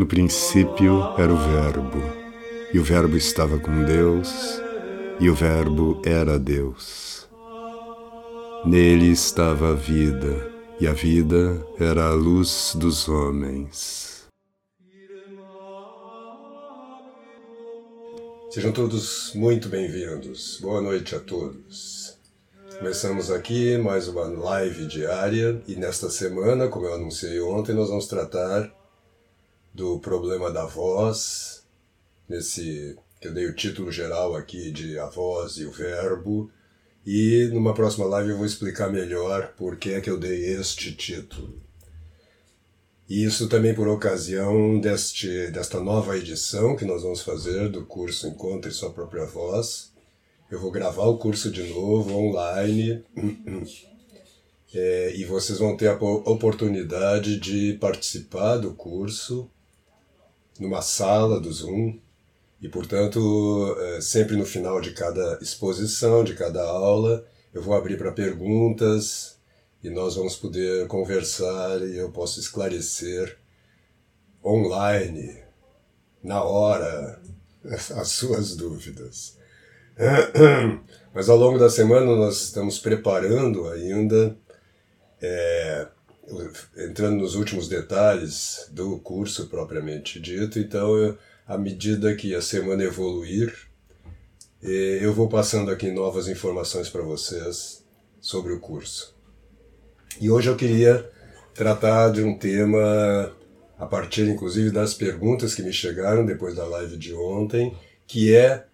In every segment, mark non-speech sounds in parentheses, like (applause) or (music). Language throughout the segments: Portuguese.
No princípio era o Verbo, e o Verbo estava com Deus, e o Verbo era Deus. Nele estava a vida, e a vida era a luz dos homens. Sejam todos muito bem-vindos. Boa noite a todos. Começamos aqui mais uma live diária e nesta semana, como eu anunciei ontem, nós vamos tratar do problema da voz, nesse que eu dei o título geral aqui de a voz e o verbo, e numa próxima live eu vou explicar melhor por que é que eu dei este título. E isso também por ocasião deste, desta nova edição que nós vamos fazer do curso Encontre Sua Própria Voz. Eu vou gravar o curso de novo, online, (clears throat) é, e vocês vão ter a oportunidade de participar do curso numa sala do Zoom e, portanto, é, sempre no final de cada exposição, de cada aula, eu vou abrir para perguntas e nós vamos poder conversar e eu posso esclarecer online, na hora, (laughs) as suas dúvidas. (clears throat) Mas ao longo da semana nós estamos preparando ainda é, entrando nos últimos detalhes do curso propriamente dito, então eu, à medida que a semana evoluir, eu vou passando aqui novas informações para vocês sobre o curso. E hoje eu queria tratar de um tema a partir inclusive das perguntas que me chegaram depois da live de ontem, que é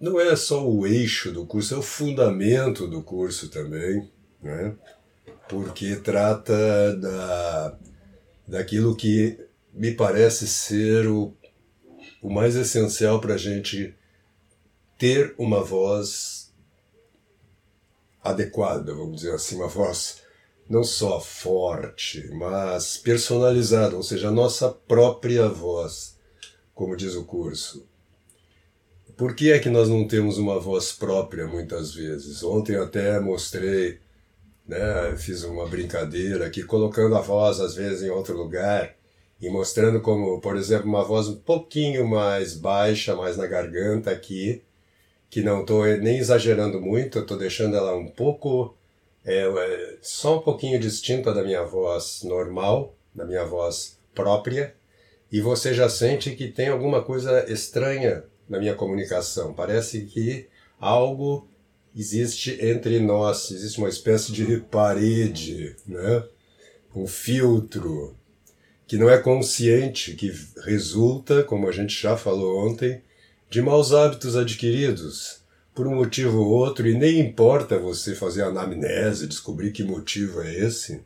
não é só o eixo do curso, é o fundamento do curso também, né? Porque trata da, daquilo que me parece ser o, o mais essencial para a gente ter uma voz adequada, vamos dizer assim, uma voz não só forte, mas personalizada, ou seja, a nossa própria voz, como diz o curso. Por que é que nós não temos uma voz própria muitas vezes? Ontem até mostrei né? Fiz uma brincadeira aqui, colocando a voz às vezes em outro lugar e mostrando como, por exemplo, uma voz um pouquinho mais baixa, mais na garganta aqui, que não estou nem exagerando muito, estou deixando ela um pouco, é, é, só um pouquinho distinta da minha voz normal, da minha voz própria, e você já sente que tem alguma coisa estranha na minha comunicação. Parece que algo existe entre nós, existe uma espécie de parede, né? um filtro, que não é consciente, que resulta, como a gente já falou ontem, de maus hábitos adquiridos por um motivo ou outro, e nem importa você fazer anamnese, descobrir que motivo é esse.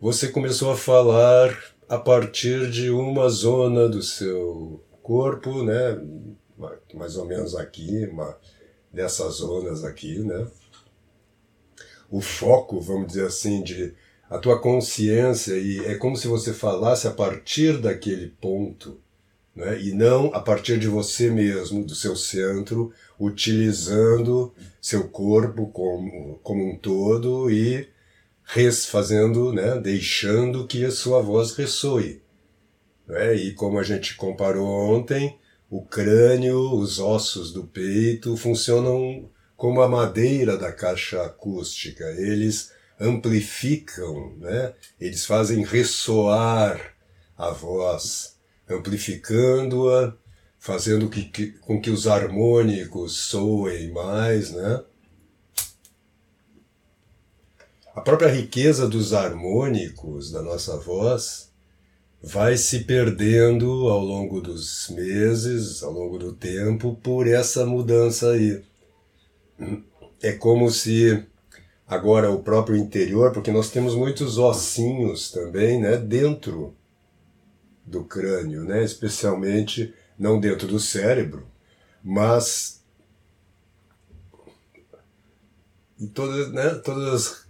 Você começou a falar a partir de uma zona do seu corpo, né? mais ou menos aqui, uma, dessas zonas aqui, né? O foco, vamos dizer assim, de a tua consciência e é como se você falasse a partir daquele ponto, né? E não a partir de você mesmo, do seu centro, utilizando seu corpo como, como um todo e fazendo, né? Deixando que a sua voz ressoe. Né? E como a gente comparou ontem, o crânio, os ossos do peito funcionam como a madeira da caixa acústica. Eles amplificam, né? eles fazem ressoar a voz, amplificando-a, fazendo que, que, com que os harmônicos soem mais. Né? A própria riqueza dos harmônicos da nossa voz vai se perdendo ao longo dos meses, ao longo do tempo, por essa mudança aí. É como se agora o próprio interior, porque nós temos muitos ossinhos também, né, dentro do crânio, né, especialmente não dentro do cérebro, mas todas, né, todas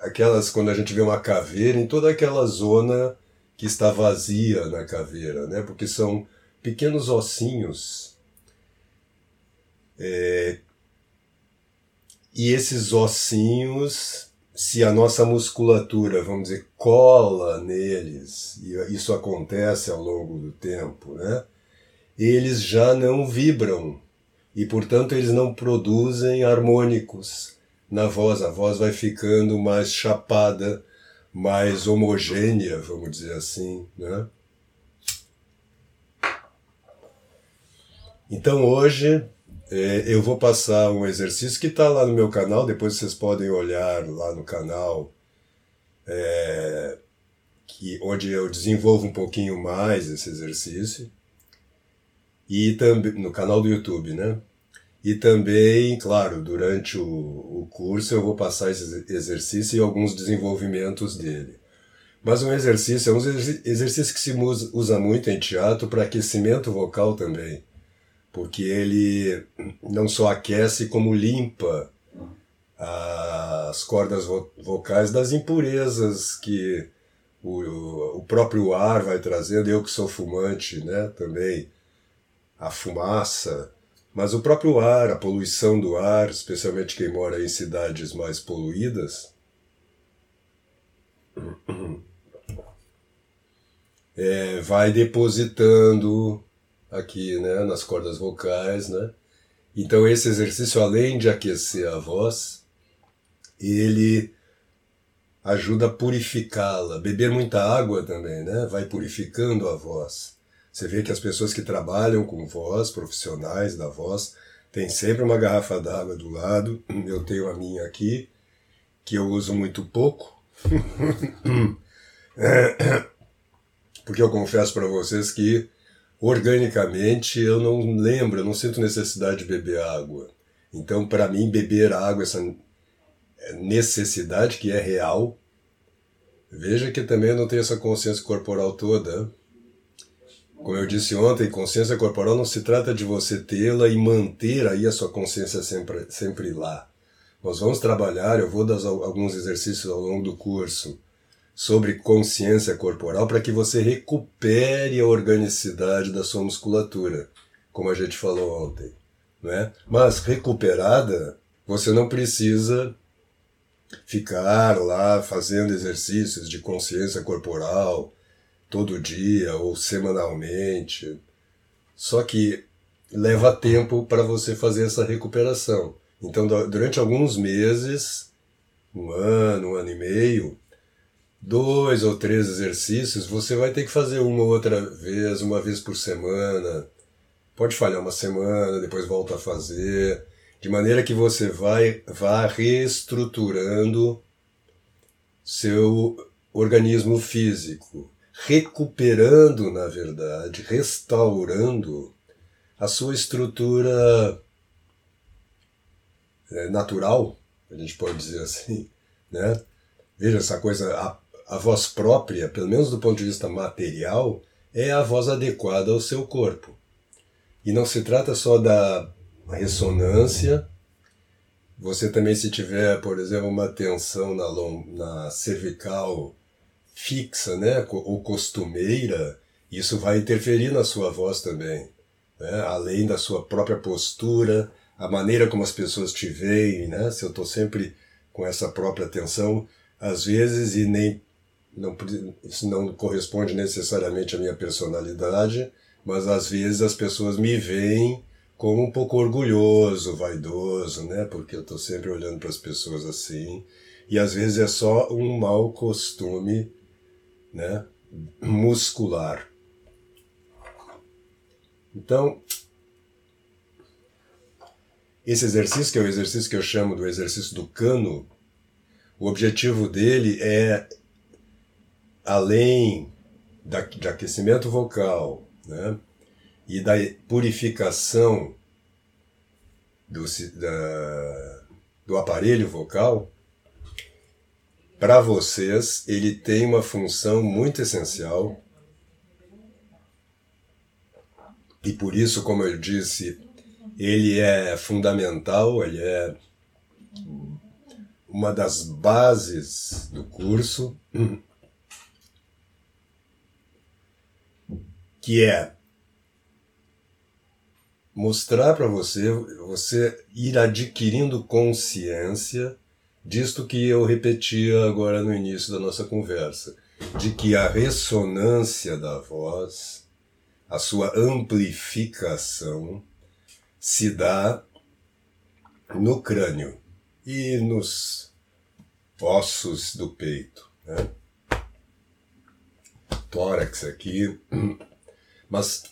aquelas quando a gente vê uma caveira, em toda aquela zona que está vazia na caveira, né? porque são pequenos ossinhos. É, e esses ossinhos se a nossa musculatura, vamos dizer, cola neles, e isso acontece ao longo do tempo, né? Eles já não vibram e, portanto, eles não produzem harmônicos na voz. A voz vai ficando mais chapada, mais homogênea, vamos dizer assim, né? Então hoje é, eu vou passar um exercício que está lá no meu canal, depois vocês podem olhar lá no canal, é, que, onde eu desenvolvo um pouquinho mais esse exercício, e também no canal do YouTube, né? E também, claro, durante o, o curso eu vou passar esse exercício e alguns desenvolvimentos dele. Mas um exercício é um exercício que se usa muito em teatro para aquecimento vocal também porque ele não só aquece, como limpa as cordas vocais das impurezas que o, o próprio ar vai trazendo. Eu que sou fumante, né, também, a fumaça, mas o próprio ar, a poluição do ar, especialmente quem mora em cidades mais poluídas, (coughs) é, vai depositando aqui, né, nas cordas vocais, né? Então esse exercício, além de aquecer a voz, ele ajuda a purificá-la. Beber muita água também, né? Vai purificando a voz. Você vê que as pessoas que trabalham com voz, profissionais da voz, tem sempre uma garrafa d'água do lado. Eu tenho a minha aqui, que eu uso muito pouco. (laughs) Porque eu confesso para vocês que organicamente eu não lembro, eu não sinto necessidade de beber água. Então, para mim, beber água, essa necessidade que é real, veja que também eu não tenho essa consciência corporal toda. Como eu disse ontem, consciência corporal não se trata de você tê-la e manter aí a sua consciência sempre, sempre lá. Nós vamos trabalhar, eu vou dar alguns exercícios ao longo do curso sobre consciência corporal para que você recupere a organicidade da sua musculatura, como a gente falou ontem. Né? Mas recuperada, você não precisa ficar lá fazendo exercícios de consciência corporal todo dia ou semanalmente. Só que leva tempo para você fazer essa recuperação. Então, durante alguns meses, um ano, um ano e meio, dois ou três exercícios, você vai ter que fazer uma ou outra vez, uma vez por semana. Pode falhar uma semana, depois volta a fazer, de maneira que você vai vá reestruturando seu organismo físico, recuperando, na verdade, restaurando a sua estrutura é, natural, a gente pode dizer assim, né? Veja essa coisa, a voz própria, pelo menos do ponto de vista material, é a voz adequada ao seu corpo. E não se trata só da ressonância. Você também, se tiver, por exemplo, uma tensão na, na cervical fixa, né, ou costumeira, isso vai interferir na sua voz também. Né? Além da sua própria postura, a maneira como as pessoas te veem, né? Se eu estou sempre com essa própria tensão, às vezes, e nem não, isso não corresponde necessariamente à minha personalidade, mas às vezes as pessoas me veem como um pouco orgulhoso, vaidoso, né? Porque eu estou sempre olhando para as pessoas assim. E às vezes é só um mau costume, né? Muscular. Então, esse exercício, que é o exercício que eu chamo do exercício do cano, o objetivo dele é além da, de aquecimento vocal né, e da purificação do, da, do aparelho vocal, para vocês ele tem uma função muito essencial. E por isso, como eu disse, ele é fundamental, ele é uma das bases do curso (clears throat) que é mostrar para você, você ir adquirindo consciência disto que eu repetia agora no início da nossa conversa, de que a ressonância da voz, a sua amplificação, se dá no crânio e nos ossos do peito. Né? Tórax aqui. Mas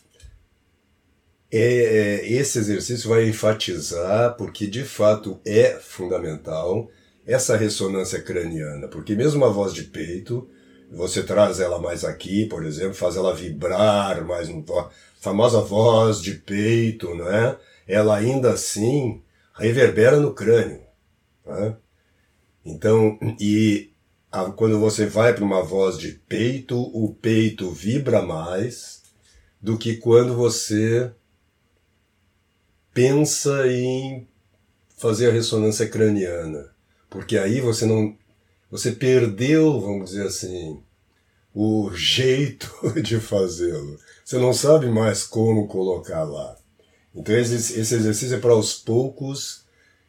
é, é, esse exercício vai enfatizar, porque de fato é fundamental, essa ressonância craniana. Porque mesmo a voz de peito, você traz ela mais aqui, por exemplo, faz ela vibrar mais, a famosa voz de peito, né? ela ainda assim reverbera no crânio. Né? Então, e a, quando você vai para uma voz de peito, o peito vibra mais do que quando você pensa em fazer a ressonância craniana. Porque aí você não. Você perdeu, vamos dizer assim, o jeito (laughs) de fazê-lo. Você não sabe mais como colocar lá. Então esse, esse exercício é para aos poucos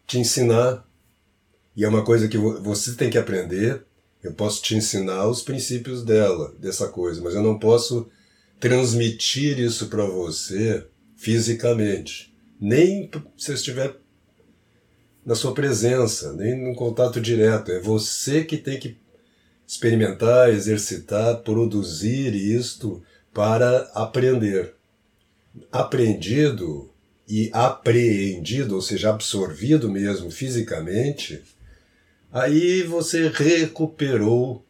te ensinar. E é uma coisa que você tem que aprender. Eu posso te ensinar os princípios dela, dessa coisa, mas eu não posso transmitir isso para você fisicamente. Nem se eu estiver na sua presença, nem no contato direto. É você que tem que experimentar, exercitar, produzir isto para aprender. Aprendido e apreendido, ou seja, absorvido mesmo fisicamente, aí você recuperou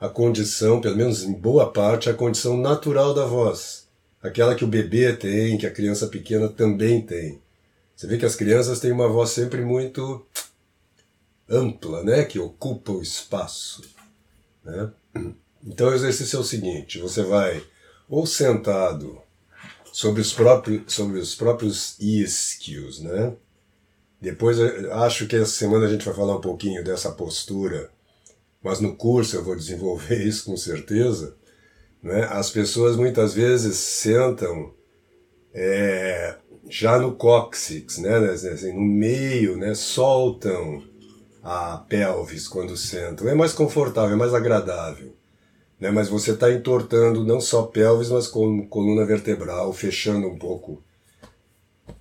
a condição, pelo menos em boa parte, a condição natural da voz. Aquela que o bebê tem, que a criança pequena também tem. Você vê que as crianças têm uma voz sempre muito ampla, né? que ocupa o espaço. Né? Então o exercício é o seguinte: você vai ou sentado sobre os próprios, sobre os próprios isquios, né? Depois acho que essa semana a gente vai falar um pouquinho dessa postura, mas no curso eu vou desenvolver (laughs) isso com certeza. Né? As pessoas muitas vezes sentam é, já no cóccix, né? Assim, no meio, né? soltam a pelvis quando sentam. É mais confortável, é mais agradável né? mas você está entortando não só pelvis, mas coluna vertebral, fechando um pouco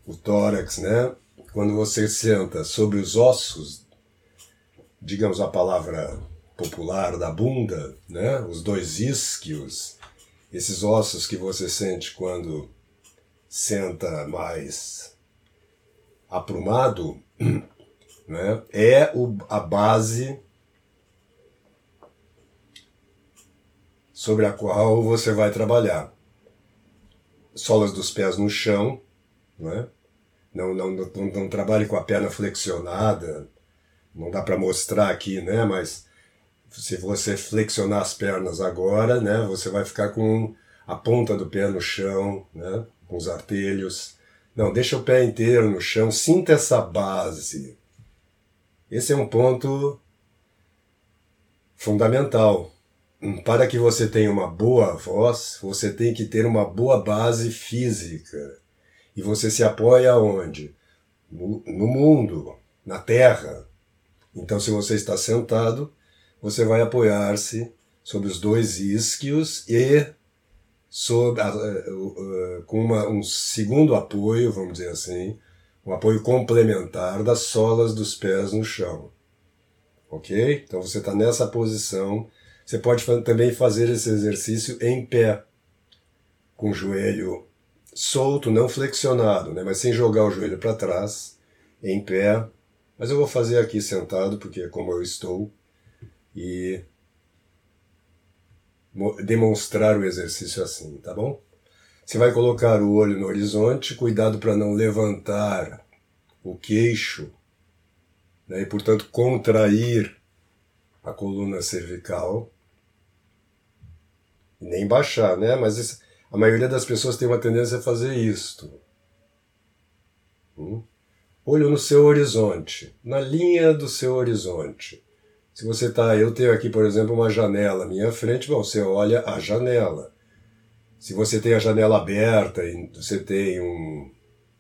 o tórax, né? Quando você senta sobre os ossos, digamos a palavra popular da bunda, né? Os dois isquios, esses ossos que você sente quando senta mais aprumado, (clears throat) né? É o, a base sobre a qual você vai trabalhar. Solas dos pés no chão, né? não, não, não, não trabalhe com a perna flexionada, não dá para mostrar aqui, né? mas se você flexionar as pernas agora, né? você vai ficar com a ponta do pé no chão, né? Com os artelhos. Não, deixa o pé inteiro no chão, sinta essa base. Esse é um ponto fundamental para que você tenha uma boa voz, você tem que ter uma boa base física. E você se apoia onde? No, no mundo, na terra. Então, se você está sentado, você vai apoiar-se sobre os dois isquios e sobre, uh, uh, com uma, um segundo apoio, vamos dizer assim, um apoio complementar das solas dos pés no chão. Ok? Então você está nessa posição você pode também fazer esse exercício em pé, com o joelho solto, não flexionado, né? mas sem jogar o joelho para trás, em pé. Mas eu vou fazer aqui sentado, porque é como eu estou, e demonstrar o exercício assim, tá bom? Você vai colocar o olho no horizonte, cuidado para não levantar o queixo, né? e portanto contrair a coluna cervical nem baixar, né? Mas isso, a maioria das pessoas tem uma tendência a fazer isto. Hum? Olho no seu horizonte, na linha do seu horizonte. Se você está, eu tenho aqui, por exemplo, uma janela à minha frente, bom, você olha a janela. Se você tem a janela aberta e você tem um,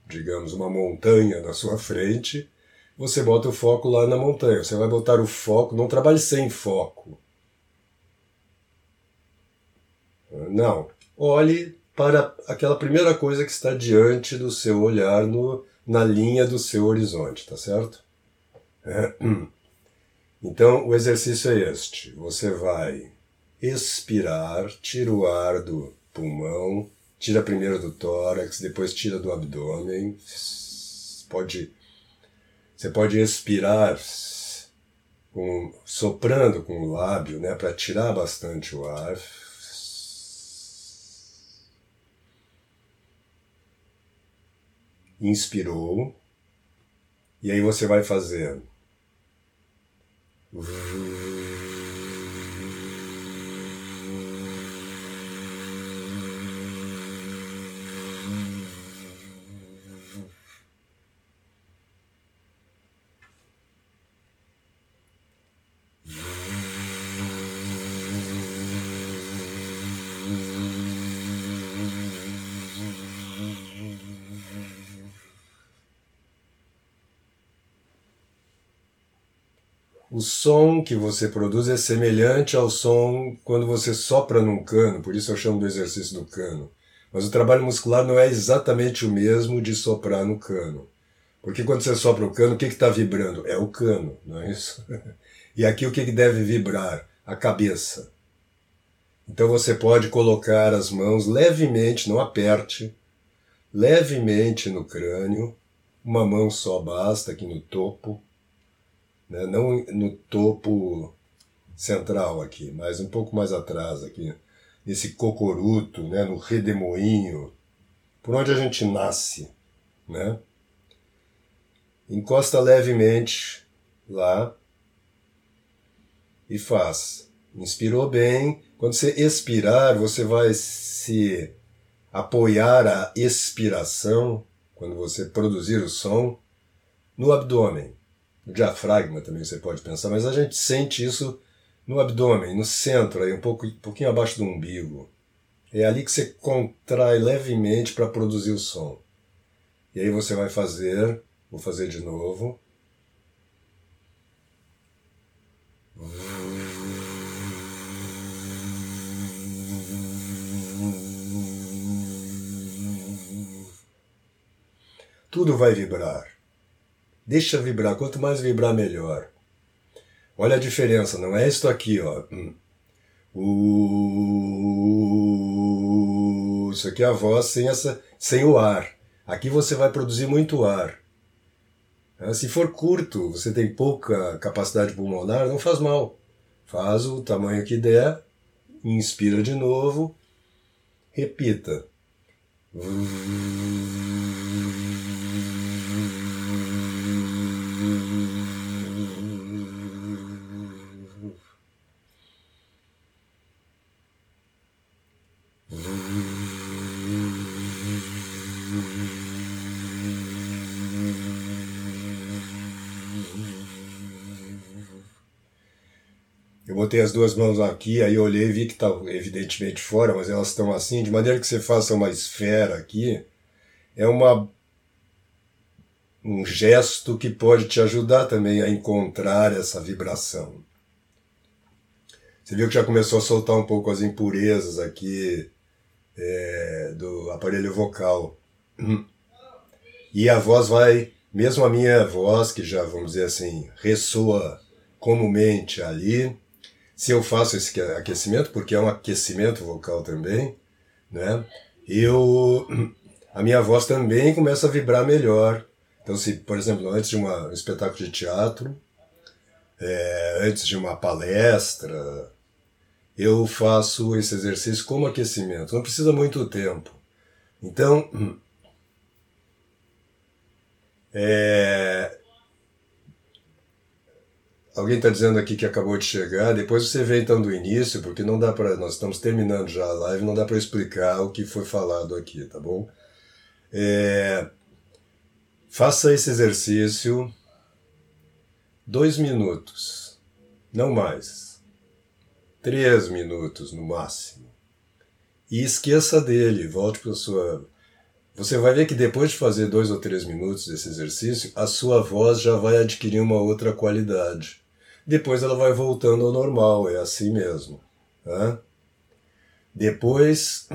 digamos, uma montanha na sua frente, você bota o foco lá na montanha. Você vai botar o foco, não trabalhe sem foco. Não. Olhe para aquela primeira coisa que está diante do seu olhar no, na linha do seu horizonte, tá certo? É. (clears throat) Então, o exercício é este. Você vai expirar, tira o ar do pulmão, tira primeiro do tórax, depois tira do abdômen. Pode, você pode expirar com, soprando com o lábio, né, para tirar bastante o ar. Inspirou. E aí você vai fazer Vroom. O som que você produz é semelhante ao som quando você sopra num cano, por isso eu chamo do exercício do cano. Mas o trabalho muscular não é exatamente o mesmo de soprar no cano. Porque quando você sopra o cano, o que está vibrando? É o cano, não é isso? (laughs) E aqui o que, que deve vibrar? A cabeça. Então você pode colocar as mãos levemente, não aperte, levemente no crânio, uma mão só basta aqui no topo, né? não no topo central aqui, mas um pouco mais atrás aqui, nesse cocoruto, né? no redemoinho, por onde a gente nasce, né? Encosta levemente lá e faz. Inspirou bem. Quando você expirar, você vai se apoiar a expiração, quando você produzir o som, no abdômen diafragma também você pode pensar, mas a gente sente isso no abdômen, no centro, aí um, pouco, um pouquinho abaixo do umbigo. É ali que você contrai levemente para produzir o som. E aí você vai fazer, vou fazer de novo. Tudo vai vibrar. Deixa vibrar, quanto mais vibrar, melhor. Olha a diferença, não é isso aqui, ó. Uh, isso aqui é a voz sem, essa, sem o ar. Aqui você vai produzir muito ar. É, se for curto, você tem pouca capacidade pulmonar, não faz mal. Faz o tamanho que der, inspira de novo, repita. Botei as duas mãos aqui, aí olhei e vi que está evidentemente fora, mas elas estão assim, de maneira que você faça uma esfera aqui, é uma um gesto que pode te ajudar também a encontrar essa vibração. Você viu que já começou a soltar um pouco as impurezas aqui é, do aparelho vocal. E a voz vai, mesmo a minha voz, que já, vamos dizer assim, ressoa comumente ali, se eu faço esse aquecimento, porque é um aquecimento vocal também, né? Eu a minha voz também começa a vibrar melhor. Então, se, por exemplo, antes de uma, um espetáculo de teatro, é, antes de uma palestra, eu faço esse exercício como aquecimento. Não precisa muito tempo. Então, é, Alguém está dizendo aqui que acabou de chegar. Depois você vê então do início, porque não dá para. Nós estamos terminando já a live, não dá para explicar o que foi falado aqui, tá bom? É, faça esse exercício dois minutos, não mais. Três minutos no máximo. E esqueça dele, volte para sua você vai ver que depois de fazer dois ou três minutos desse exercício, a sua voz já vai adquirir uma outra qualidade. Depois ela vai voltando ao normal, é assim mesmo. Tá? Depois,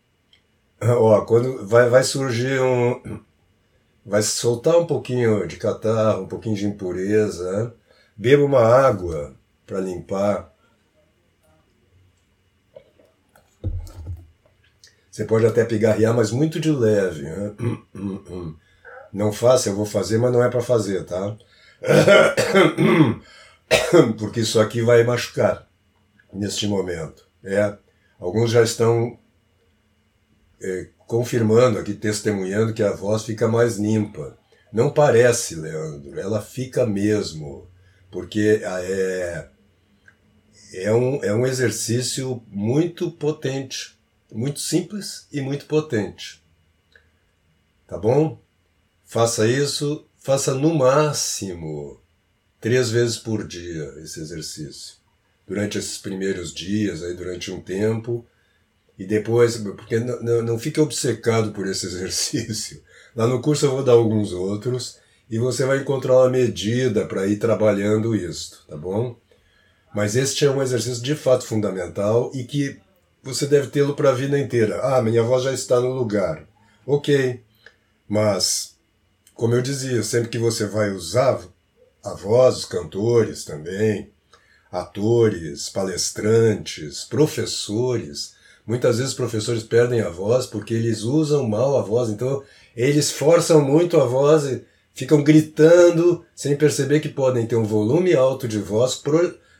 (clears throat) ó, quando vai, vai surgir um. Vai soltar um pouquinho de catarro, um pouquinho de impureza. Né? Beba uma água para limpar. Você pode até pigarrear, mas muito de leve. Né? Não faça, eu vou fazer, mas não é para fazer, tá? (coughs) Porque isso aqui vai machucar neste momento. É, alguns já estão é, confirmando aqui, testemunhando que a voz fica mais limpa. Não parece, Leandro, ela fica mesmo, porque é, é, um, é um exercício muito potente, muito simples e muito potente. Tá bom? Faça isso, faça no máximo três vezes por dia esse exercício. Durante esses primeiros dias, aí durante um tempo, e depois, porque não, não, não fique obcecado por esse (laughs) exercício. Lá no curso eu vou dar alguns outros e você vai encontrar uma medida para ir trabalhando isso, tá bom? Mas este é um exercício de fato fundamental e que você deve tê-lo para a vida inteira. Ah, minha voz já está no lugar. Ok, mas, como eu dizia, sempre que você vai usar a voz, os cantores também, atores, palestrantes, professores. Muitas vezes professores perdem a voz porque eles usam mal a voz, então eles forçam muito a voz e ficam gritando sem perceber que podem ter um volume alto de voz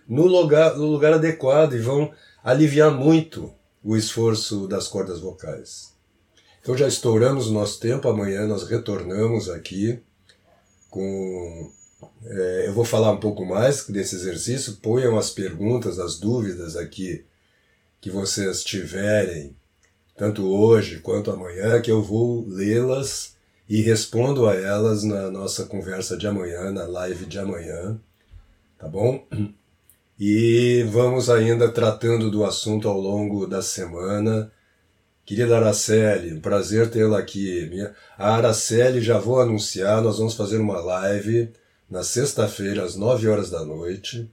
no lugar, no lugar adequado e vão aliviar muito o esforço das cordas vocais. Então já estouramos o nosso tempo, amanhã nós retornamos aqui com é, eu vou falar um pouco mais desse exercício. Ponham as perguntas, as dúvidas aqui que vocês tiverem, tanto hoje quanto amanhã, que eu vou lê-las e respondo a elas na nossa conversa de amanhã, na live de amanhã. Tá bom? E vamos ainda tratando do assunto ao longo da semana. Querida Araceli, um prazer tê-la aqui. A Araceli, já vou anunciar, nós vamos fazer uma live na sexta-feira, às nove horas da noite,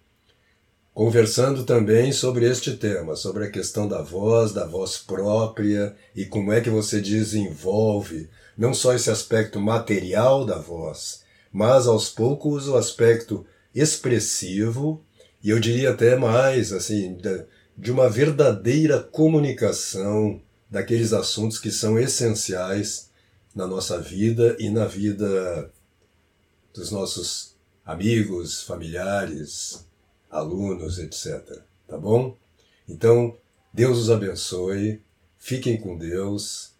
conversando também sobre este tema, sobre a questão da voz, da voz própria e como é que você desenvolve não só esse aspecto material da voz, mas aos poucos o aspecto expressivo e eu diria até mais, assim, de uma verdadeira comunicação daqueles assuntos que são essenciais na nossa vida e na vida dos nossos amigos, familiares, alunos, etc. Tá bom? Então, Deus os abençoe, fiquem com Deus.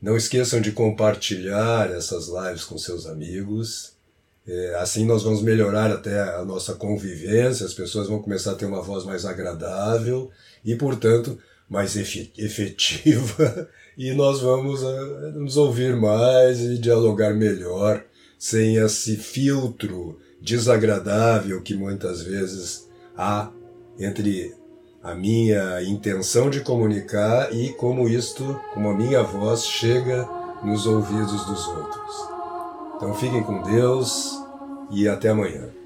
Não esqueçam de compartilhar essas lives com seus amigos. É, assim nós vamos melhorar até a nossa convivência, as pessoas vão começar a ter uma voz mais agradável e, portanto, mais efetiva, (laughs) e nós vamos uh, nos ouvir mais e dialogar melhor sem esse filtro desagradável que muitas vezes há entre a minha intenção de comunicar e como isto, como a minha voz chega nos ouvidos dos outros. Então fiquem com Deus e até amanhã.